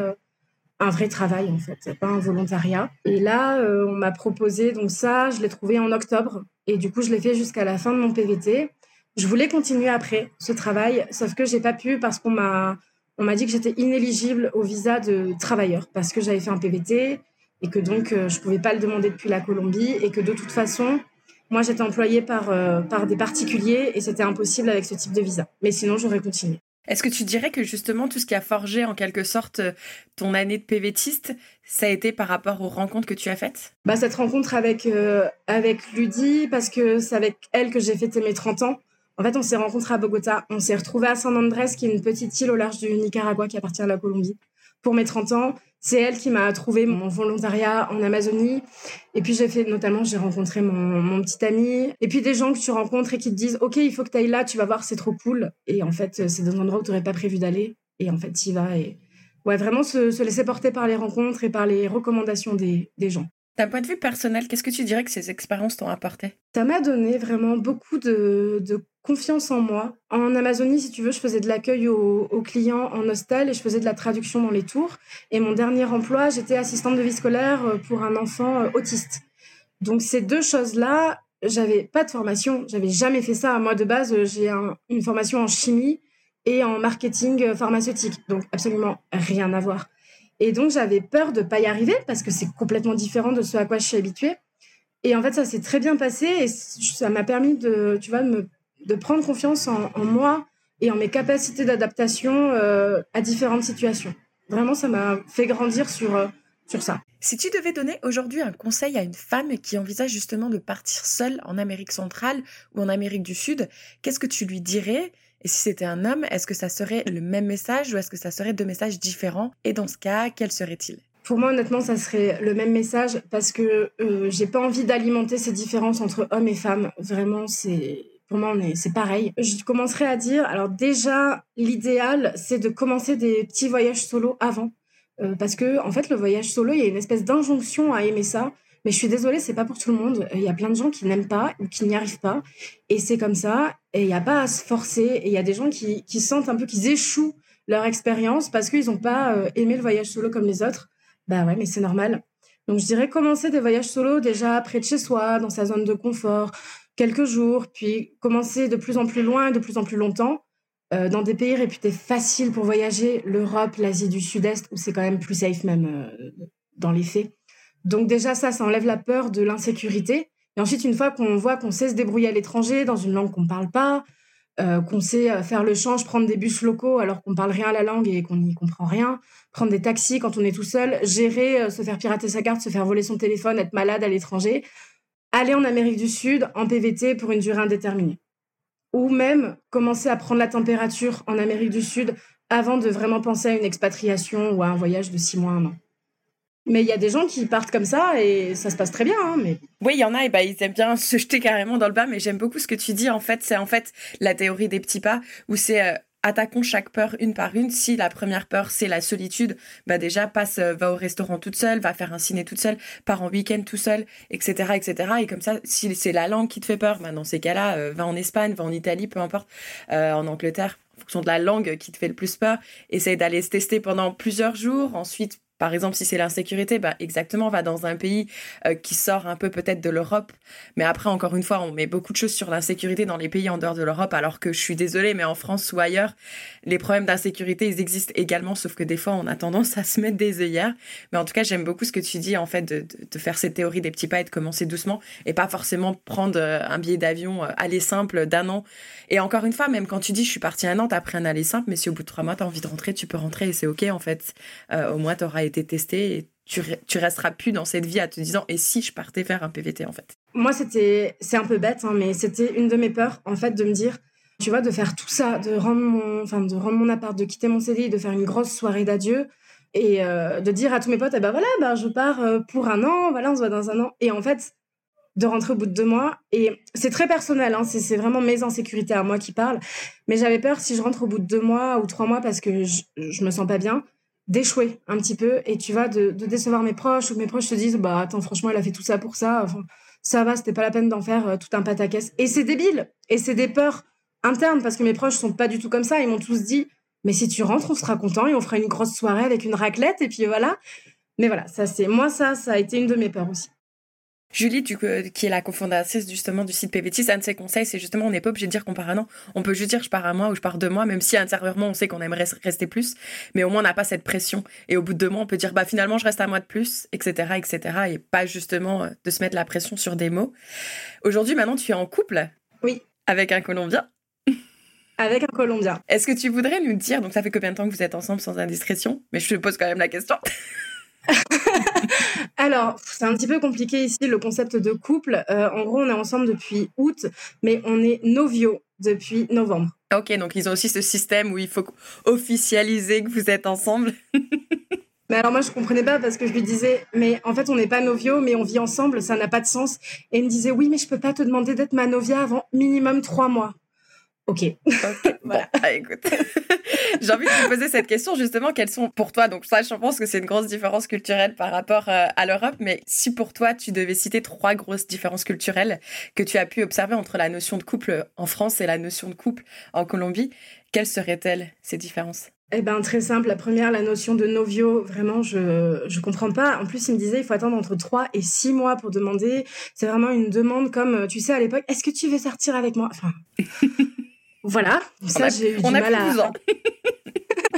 un vrai travail en fait, pas un volontariat. Et là, euh, on m'a proposé donc ça, je l'ai trouvé en octobre et du coup, je l'ai fait jusqu'à la fin de mon PVT. Je voulais continuer après ce travail, sauf que j'ai pas pu parce qu'on m'a on m'a dit que j'étais inéligible au visa de travailleur parce que j'avais fait un PVT et que donc euh, je pouvais pas le demander depuis la Colombie et que de toute façon, moi j'étais employée par euh, par des particuliers et c'était impossible avec ce type de visa. Mais sinon, j'aurais continué. Est-ce que tu dirais que justement tout ce qui a forgé en quelque sorte euh, ton année de PVTiste, ça a été par rapport aux rencontres que tu as faites? Bah, Cette rencontre avec, euh, avec Ludie, parce que c'est avec elle que j'ai fêté mes 30 ans. En fait, on s'est rencontrés à Bogota. On s'est retrouvés à San Andrés, qui est une petite île au large du Nicaragua qui appartient à la Colombie, pour mes 30 ans. C'est elle qui m'a trouvé mon volontariat en Amazonie. Et puis j'ai fait, notamment, j'ai rencontré mon, mon, petit ami. Et puis des gens que tu rencontres et qui te disent, OK, il faut que tu ailles là, tu vas voir, c'est trop cool. Et en fait, c'est dans un endroit où tu n'aurais pas prévu d'aller. Et en fait, tu y vas. Et ouais, vraiment se, se, laisser porter par les rencontres et par les recommandations des, des gens. D'un point de vue personnel, qu'est-ce que tu dirais que ces expériences t'ont apporté? Ça m'a donné vraiment beaucoup de, confiance en moi. En Amazonie, si tu veux, je faisais de l'accueil aux, clients en hostel et je faisais de la traduction dans les tours. Et mon dernier emploi, j'étais assistante de vie scolaire euh, pour un enfant euh, autiste. Donc ces deux choses-là, j'avais pas de formation, j'avais jamais fait ça. Moi, de base, j'ai une formation en chimie et en marketing euh, pharmaceutique. Donc absolument rien à voir. Et donc, j'avais peur de pas y arriver parce que c'est complètement différent de ce à quoi je suis habituée. Et en fait, ça s'est très bien passé et ça m'a permis de, tu vois, de prendre confiance en, moi et en mes capacités d'adaptation euh, à différentes situations. Vraiment, ça m'a fait grandir sur, euh, sur ça. Si tu devais donner aujourd'hui un conseil à une femme qui envisage justement de partir seule en Amérique centrale ou en Amérique du Sud, qu'est-ce que tu lui dirais et si c'était un homme, est-ce que ça serait le même message ou est-ce que ça serait deux messages différents? Et dans ce cas, quel serait-il? Pour moi, honnêtement, ça serait le même message parce que euh, j'ai pas envie d'alimenter ces différences entre hommes et femmes. Vraiment, c'est pour moi, c'est pareil. Je commencerai à dire, alors déjà, l'idéal, c'est de commencer des petits voyages solo avant. Euh, parce que, en fait, le voyage solo, il y a une espèce d'injonction à aimer ça. Mais je suis désolée, c'est pas pour tout le monde. Il y a plein de gens qui n'aiment pas ou qui n'y arrivent pas. Et c'est comme ça. Et il n'y a pas à se forcer. Et il y a des gens qui, qui sentent un peu qu'ils échouent leur expérience parce qu'ils n'ont pas euh, aimé le voyage solo comme les autres. Bah ouais, mais c'est normal. Donc je dirais commencer des voyages solo déjà près de chez soi, dans sa zone de confort, quelques jours, puis commencer de plus en plus loin, de plus en plus longtemps, euh, dans des pays réputés faciles pour voyager, l'Europe, l'Asie du Sud-Est, où c'est quand même plus safe même euh, dans les faits. Donc déjà ça, ça enlève la peur de l'insécurité. Et ensuite, une fois qu'on voit qu'on sait se débrouiller à l'étranger dans une langue qu'on ne parle pas, euh, qu'on sait euh, faire le change, prendre des bus locaux alors qu'on parle rien à la langue et qu'on n'y comprend rien, prendre des taxis quand on est tout seul, gérer, euh, se faire pirater sa carte, se faire voler son téléphone, être malade à l'étranger, aller en Amérique du Sud en PVT pour une durée indéterminée. Ou même commencer à prendre la température en Amérique du Sud avant de vraiment penser à une expatriation ou à un voyage de six mois, un an. Mais il y a des gens qui partent comme ça et ça se passe très bien. Hein, mais... Oui, il y en a et bah, ils aiment bien [LAUGHS] se jeter carrément dans le bas. Mais j'aime beaucoup ce que tu dis. En fait, c'est en fait la théorie des petits pas où c'est euh, attaquons chaque peur une par une. Si la première peur c'est la solitude, bah déjà passe, euh, va au restaurant toute seule, va faire un ciné toute seule, part en week-end tout seul, etc., etc. Et comme ça, si c'est la langue qui te fait peur, bah dans ces cas-là, euh, va en Espagne, va en Italie, peu importe, en Angleterre en fonction de la langue qui te fait le plus peur, essaye d'aller se tester pendant plusieurs jours, ensuite par exemple, si c'est l'insécurité, bah exactement, on va dans un pays euh, qui sort un peu peut-être de l'Europe. Mais après, encore une fois, on met beaucoup de choses sur l'insécurité dans les pays en dehors de l'Europe, alors que je suis désolée, mais en France ou ailleurs, les problèmes d'insécurité, ils existent également, sauf que des fois, on a tendance à se mettre des œillères. Mais en tout cas, j'aime beaucoup ce que tu dis, en fait, de, de, faire cette théorie des petits pas et de commencer doucement, et pas forcément prendre euh, un billet d'avion euh, aller simple d'un an. Et encore une fois, même quand tu dis, je suis partie un an, t'as pris un aller simple, mais si au bout de trois mois, t'as envie de rentrer, tu peux rentrer et c'est OK, en fait. au moins, t'auras été testé et tu, resteras plus dans cette vie à te disant et si je partais faire un PVT en fait? Moi c'était c'est un peu bête hein, mais c'était une de mes peurs en fait de me dire tu vois de faire tout ça de rendre mon enfin de rendre mon appart de quitter mon CDI de faire une grosse soirée d'adieu et euh, de dire à tous mes potes eh ben voilà ben je pars euh, pour un an voilà on se voit dans un an et en fait de rentrer au bout de deux mois. Et c'est très personnel, hein, c'est vraiment mes insécurités à moi qui parlent. Mais j'avais peur si je rentre au bout de deux mois ou trois mois parce que je, je me sens pas bien, d'échouer un petit peu et tu vas de, décevoir mes proches ou mes proches te disent bah attends franchement elle a fait tout ça pour ça enfin, ça va c'était pas la peine d'en faire euh, tout un pataquès. Et c'est débile. Et c'est des peurs internes parce que mes proches sont pas du tout comme ça. Ils m'ont tous dit mais si tu rentres on sera content et on fera une grosse soirée avec une raclette et puis voilà. Mais voilà ça c'est moi ça ça a été une de mes peurs aussi Julie, du qui est la cofondatrice justement du site PVT, un de ses conseils, c'est justement on n'est pas obligé de dire qu'on part un an. On peut juste dire je pars un mois ou je pars deux mois, même si intérieurement on sait qu'on aimerait rester plus, mais au moins on n'a pas cette pression. Et au bout de deux mois, on peut dire bah finalement je reste un mois de plus, etc., etc. Et pas justement euh, de se mettre la pression sur des mots. Aujourd'hui, maintenant, tu es en couple? Oui. Avec un Colombien? [LAUGHS] Avec un Colombien. Est-ce que tu voudrais nous dire, donc ça fait combien de temps que vous êtes ensemble sans indiscrétion Mais je te pose quand même la question. [LAUGHS] Alors, c'est un petit peu compliqué ici le concept de couple. Euh, en gros, on est ensemble depuis août, mais on est novio depuis novembre. Ok, donc ils ont aussi ce système où il faut officialiser que vous êtes ensemble. [LAUGHS] mais alors moi, je comprenais pas parce que je lui disais, mais en fait, on n'est pas novio, mais on vit ensemble, ça n'a pas de sens. Et il me disait, oui, mais je peux pas te demander d'être ma novia avant minimum trois mois. Ok. [LAUGHS] voilà. Bah, écoute, [LAUGHS] J'ai envie de te poser cette question justement, quelles sont pour toi, donc ça je pense que c'est une grosse différence culturelle par rapport euh, à l'Europe, mais si pour toi tu devais citer trois grosses différences culturelles que tu as pu observer entre la notion de couple en France et la notion de couple en Colombie, quelles seraient-elles ces différences? Eh ben très simple. La première, la notion de novio, vraiment, je je comprends pas. En plus, il me disait, il faut attendre entre 3 et 6 mois pour demander. C'est vraiment une demande comme, tu sais, à l'époque, est-ce que tu veux sortir avec moi? Enfin, voilà. Ça, j'ai eu du mal à. [LAUGHS]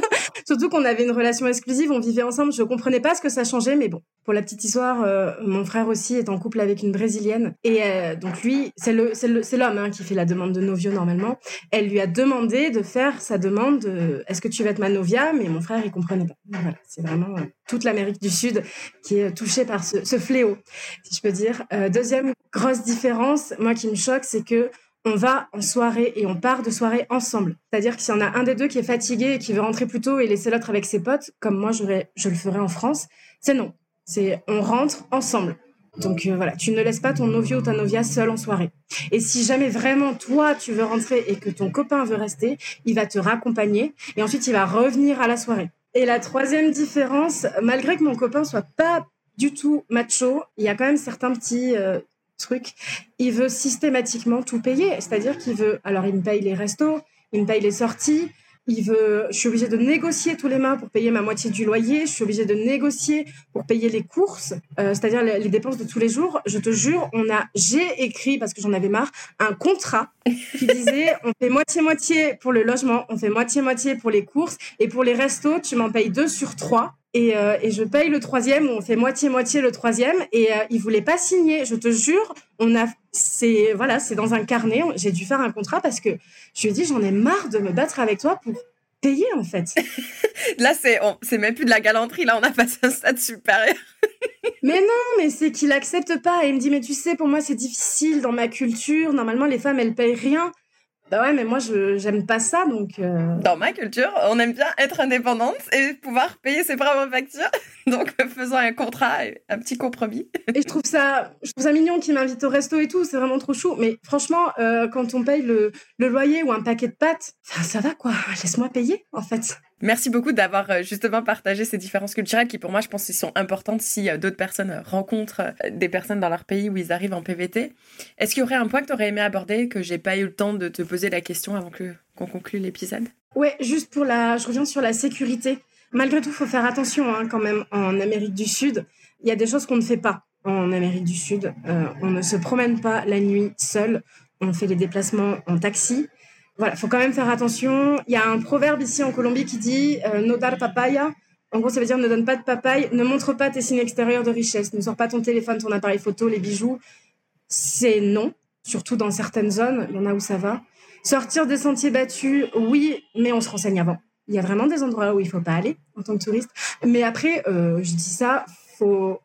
[LAUGHS] Surtout qu'on avait une relation exclusive, on vivait ensemble. Je comprenais pas ce que ça changeait, mais bon. Pour la petite histoire, euh, mon frère aussi est en couple avec une brésilienne, et euh, donc lui, c'est le c'est l'homme hein, qui fait la demande de novio normalement. Elle lui a demandé de faire sa demande. Est-ce que tu veux être ma novia? Mais mon frère, il comprenait pas. Voilà, c'est vraiment euh, toute l'Amérique du Sud qui est touchée par ce, ce fléau, si je peux dire. deuxième grosse différence, moi qui me choque, c'est que on va en soirée et on part de soirée ensemble. C'est-à-dire que s'il y en a un des deux qui est fatigué et qui veut rentrer plus tôt et laisser l'autre avec ses potes, comme moi je le ferais en France, c'est non. C'est on rentre ensemble. Donc euh, voilà, tu ne laisses pas ton novio ou ta novia seul en soirée. Et si jamais vraiment toi tu veux rentrer et que ton copain veut rester, il va te raccompagner et ensuite il va revenir à la soirée. Et la troisième différence, malgré que mon copain soit pas du tout macho, il y a quand même certains petits euh, truc, il veut systématiquement tout payer. C'est-à-dire qu'il veut, alors il me paye les restos, il me paye les sorties, il veut, je suis obligée de négocier tous les mois pour payer ma moitié du loyer, je suis obligée de négocier pour payer les courses, euh, c'est-à-dire les, dépenses de tous les jours. Je te jure, on a, j'ai écrit parce que j'en avais marre, un contrat qui disait on fait moitié moitié pour le logement, on fait moitié moitié pour les courses et pour les restos, tu m'en payes deux sur trois. Et, euh, et, je paye le troisième, on fait moitié-moitié le troisième, et euh, il voulait pas signer. Je te jure, on a, c'est voilà, c'est dans un carnet. J'ai dû faire un contrat parce que je lui ai dit j'en ai marre de me battre avec toi pour payer en fait. [LAUGHS] là, c'est c'est même plus de la galanterie. Là, on a passé un stade supérieur. [LAUGHS] mais non, mais c'est qu'il accepte pas. Et il me dit mais tu sais, pour moi c'est difficile dans ma culture. Normalement, les femmes elles payent rien. Bah ouais, mais moi, je j'aime pas ça, donc... Euh. Dans ma culture, on aime bien être indépendante et pouvoir payer ses propres factures. [LAUGHS] donc, faisant un contrat, un petit compromis. [LAUGHS] et je trouve ça, je trouve ça mignon qu'il m'invite au resto et tout, c'est vraiment trop chou. Mais franchement, euh, quand on paye le, le, loyer ou un paquet de pâtes, ça va quoi, laisse-moi payer, en fait. Merci beaucoup d'avoir euh, justement partagé ces différences culturelles qui pour moi je pense sont importantes si euh, d'autres personnes euh, rencontrent des personnes dans leur pays où ils arrivent en PVT. Est-ce qu'il y aurait un point que tu aurais aimé aborder que j'ai pas eu le temps de te poser la question avant que qu'on conclue l'épisode? Ouais, juste pour la je reviens sur la sécurité. Malgré tout, faut faire attention hein, quand même en Amérique du Sud. Il y a des choses qu'on ne fait pas en Amérique du Sud. on ne se promène pas la nuit seul. On fait les déplacements en taxi voilà, faut quand même faire attention. Il y a un proverbe ici en Colombie qui dit euh, no dar papaya. En gros, ça veut dire ne donne pas de papaye, ne montre pas tes signes extérieurs de richesse, ne sors pas ton téléphone, ton appareil photo, les bijoux. C'est non, surtout dans certaines zones. Il y en a où ça va. Sortir des sentiers battus, oui, mais on se renseigne avant. Il y a vraiment des endroits où il faut pas aller en tant que touriste. Mais après, euh, je dis ça,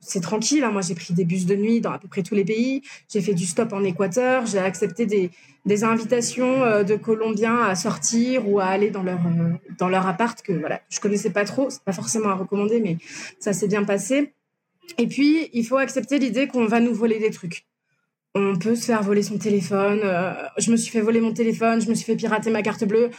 c'est tranquille. Hein. Moi, j'ai pris des bus de nuit dans à peu près tous les pays. J'ai fait du stop en Équateur. J'ai accepté des, invitations euh, de Colombiens à sortir ou à aller dans leur euh, dans leur appart que voilà, je connaissais pas trop. C'est pas forcément à recommander, mais ça s'est bien passé. Et puis, il faut accepter l'idée qu'on va nous voler des trucs. On peut se faire voler son téléphone. Euh, je me suis fait voler mon téléphone. Je me suis fait pirater ma carte bleue.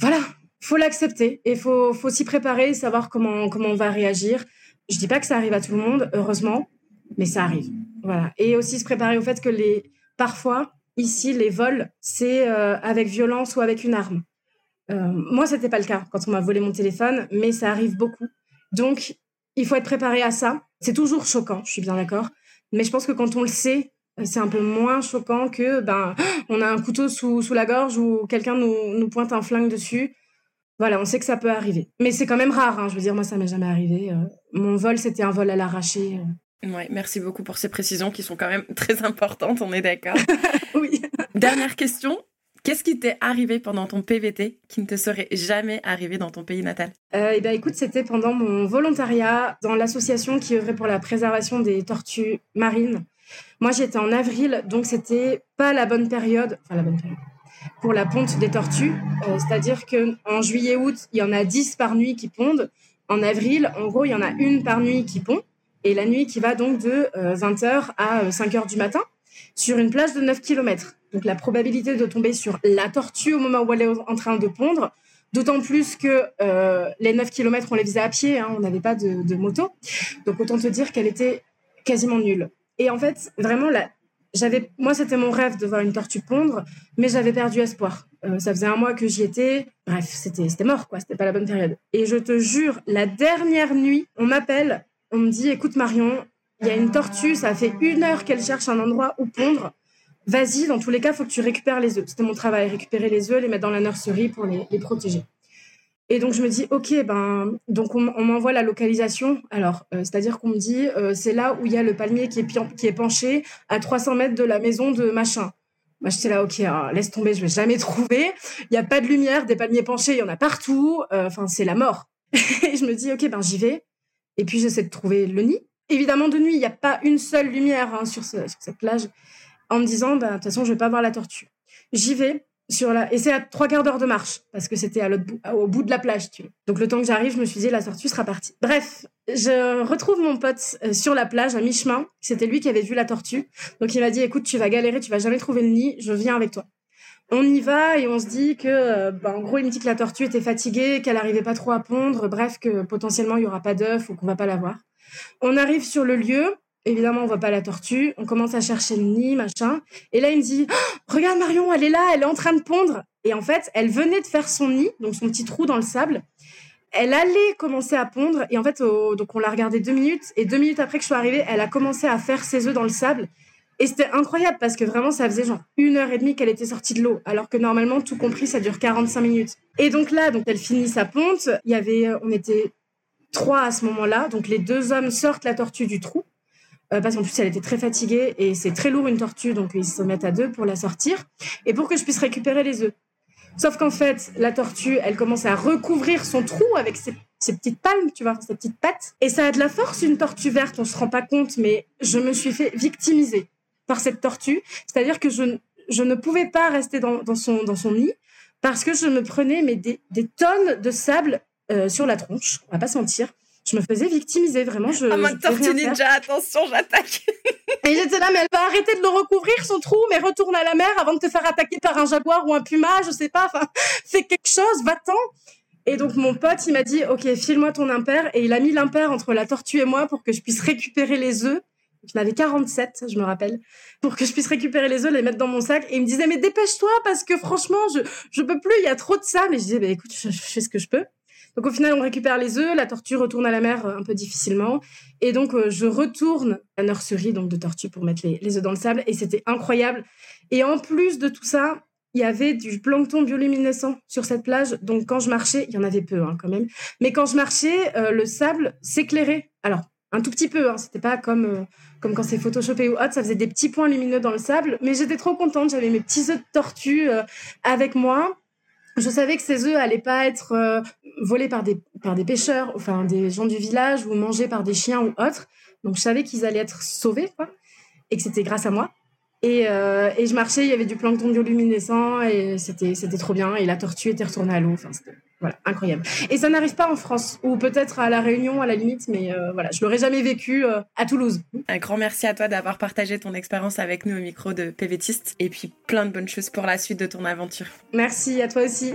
Voilà, faut l'accepter et faut faut s'y préparer, savoir comment comment on va réagir. Je dis pas que ça arrive à tout le monde, heureusement, mais ça arrive. Voilà. Et aussi se préparer au fait que les, parfois, ici, les vols, c'est euh, avec violence ou avec une arme. Euh, moi, c'était pas le cas quand on m'a volé mon téléphone, mais ça arrive beaucoup. Donc, il faut être préparé à ça. C'est toujours choquant, je suis bien d'accord. Mais je pense que quand on le sait, c'est un peu moins choquant que ben on a un couteau sous, sous la gorge ou quelqu'un nous, nous pointe un flingue dessus. Voilà, on sait que ça peut arriver. Mais c'est quand même rare. Hein. Je veux dire, moi, ça m'est jamais arrivé. Euh, mon vol, c'était un vol à l'arraché. Euh. Ouais, merci beaucoup pour ces précisions qui sont quand même [LAUGHS] très importantes, on est d'accord. [LAUGHS] oui. Dernière question. Qu'est-ce qui t'est arrivé pendant ton PVT qui ne te serait jamais arrivé dans ton pays natal? Euh, Eh bien, écoute, c'était pendant mon volontariat dans l'association qui œuvrait pour la préservation des tortues marines. Moi, j'étais en avril, donc c'était pas la bonne période. Enfin, la bonne période pour la ponte des tortues. Euh, c'est-à-dire qu'en juillet-août, il y en a 10 par nuit qui pondent. En avril, en gros, il y en a une par nuit qui pond. Et la nuit qui va donc de 20h euh, à 5h euh, du matin sur une plage de 9 km. Donc la probabilité de tomber sur la tortue au moment où elle est en train de pondre, D'autant plus que les 9 km, on les faisait à pied, hein, on n'avait pas de, de, moto. Donc autant te dire qu'elle était quasiment nulle. Et en fait, vraiment, la, j'avais, moi, c'était mon rêve de voir une tortue pondre, mais j'avais perdu espoir. Euh, ça faisait un mois que j'y étais. Bref, c'était, c'était mort, quoi. C'était pas la bonne période. Et je te jure, la dernière nuit, on m'appelle, on me dit, écoute Marion, il y a une tortue, ça fait une heure qu'elle cherche un endroit où pondre. Vas-y, dans tous les cas, faut que tu récupères les œufs. C'était mon travail, récupérer les œufs, les mettre dans la nurserie pour les, les protéger. Et donc je me dis, ok, ben donc on, m'envoie la localisation. Alors, euh, c'est-à-dire qu'on me dit, euh, c'est là où il y a le palmier qui est, penché à 300 mètres de la maison de machin. Moi, j'étais là, ok, laisse tomber, je vais jamais trouver. Il n'y a pas de lumière, des palmiers penchés, il y en a partout. Euh, enfin, c'est la mort. [LAUGHS] et je me dis, ok, ben j'y vais. Et puis j'essaie de trouver le nid. Évidemment, de nuit, il n'y a pas une seule lumière hein, sur, cette plage. En me disant, ben, de toute façon, je vais pas voir la tortue. J'y vais sur la... Et c'est à trois quarts d'heure de marche, parce que c'était à l'autre au bout de la plage, tu vois. Donc le temps que j'arrive, je me suis dit, la tortue sera partie. Bref, je retrouve mon pote euh, sur la plage, à mi-chemin. C'était lui qui avait vu la tortue. Donc il m'a dit, écoute, tu vas galérer, tu vas jamais trouver le nid, je viens avec toi. On y va et on se dit que, euh, bah, en gros, il me dit que la tortue était fatiguée, qu'elle arrivait pas trop à pondre, bref, que potentiellement il y aura pas d'œufs ou qu'on va pas la voir. On arrive sur le lieu, Évidemment, on voit pas la tortue. On commence à chercher le nid, machin. Et là, il me dit, oh, regarde Marion, elle est là, elle est en train de pondre. Et en fait, elle venait de faire son nid, donc son petit trou dans le sable. Elle allait commencer à pondre. Et en fait, donc on l'a regardé deux minutes. Et deux minutes après que je suis arrivée, elle a commencé à faire ses œufs dans le sable. Et c'était incroyable parce que vraiment, ça faisait genre une heure et demie qu'elle était sortie de l'eau. Alors que normalement, tout compris, ça dure 45 minutes. Et donc là, donc elle finit sa ponte. Il y avait, on était trois à ce moment-là. Donc les deux hommes sortent la tortue du trou parce qu'en plus elle était très fatiguée et c'est très lourd une tortue, donc ils se mettent à deux pour la sortir et pour que je puisse récupérer les œufs. Sauf qu'en fait, la tortue, elle commence à recouvrir son trou avec ses, ses, petites palmes, tu vois, ses petites pattes. Et ça a de la force, une tortue verte, on se rend pas compte, mais je me suis fait victimiser par cette tortue. C'est-à-dire que je, je ne pouvais pas rester dans, dans, son, dans son nid parce que je me prenais mais des, des tonnes de sable euh, sur la tronche, on va pas sentir je me faisais victimiser vraiment. Je, ah, mode tortue ninja, attention, j'attaque. et j'étais là, mais elle va arrêter de le recouvrir son trou, mais retourne à la mer avant de te faire attaquer par un jaguar ou un puma, je sais pas. Enfin, [LAUGHS] fais quelque chose, va-t'en. Et donc mon pote, il m'a dit, ok, file-moi ton impair, et il a mis l'impair entre la tortue et moi pour que je puisse récupérer les œufs. Je n'avais 47, je me rappelle, pour que je puisse récupérer les œufs, les mettre dans mon sac. Et il me disait, mais dépêche-toi, parce que franchement, je, je peux plus, il y a trop de sable. Et je disais, bah, écoute, je, je fais ce que je peux. Donc au final, on récupère les œufs, la tortue retourne à la mer euh, un peu difficilement. Et donc euh, je retourne à la nurserie donc, de tortue pour mettre les, œufs dans le sable. Et c'était incroyable. Et en plus de tout ça, il y avait du plancton bioluminescent sur cette plage. Donc quand je marchais, il y en avait peu hein, quand même. Mais quand je marchais, euh, le sable s'éclairait. Alors un tout petit peu, hein, c'était pas comme comme quand c'est photoshopé ou autre, ça faisait des petits points lumineux dans le sable. Mais j'étais trop contente, j'avais mes petits œufs de tortue avec moi. Je savais que ces œufs allaient pas être euh, volés par des, par des pêcheurs, enfin des gens du village ou mangés par des chiens ou autres. Donc je savais qu'ils allaient être sauvés, quoi, et que c'était grâce à moi. Et, euh, et, je marchais, il y avait du plancton bioluminescent et c'était c'était trop bien. Et la tortue était retournée à l'eau. Enfin, c'était voilà, incroyable. Et ça n'arrive pas en France, ou peut-être à La Réunion à la limite, mais euh, voilà, je l'aurais jamais vécu euh, à Toulouse. Un grand merci à toi d'avoir partagé ton expérience avec nous au micro de PVTiste et puis plein de bonnes choses pour la suite de ton aventure. Merci à toi aussi.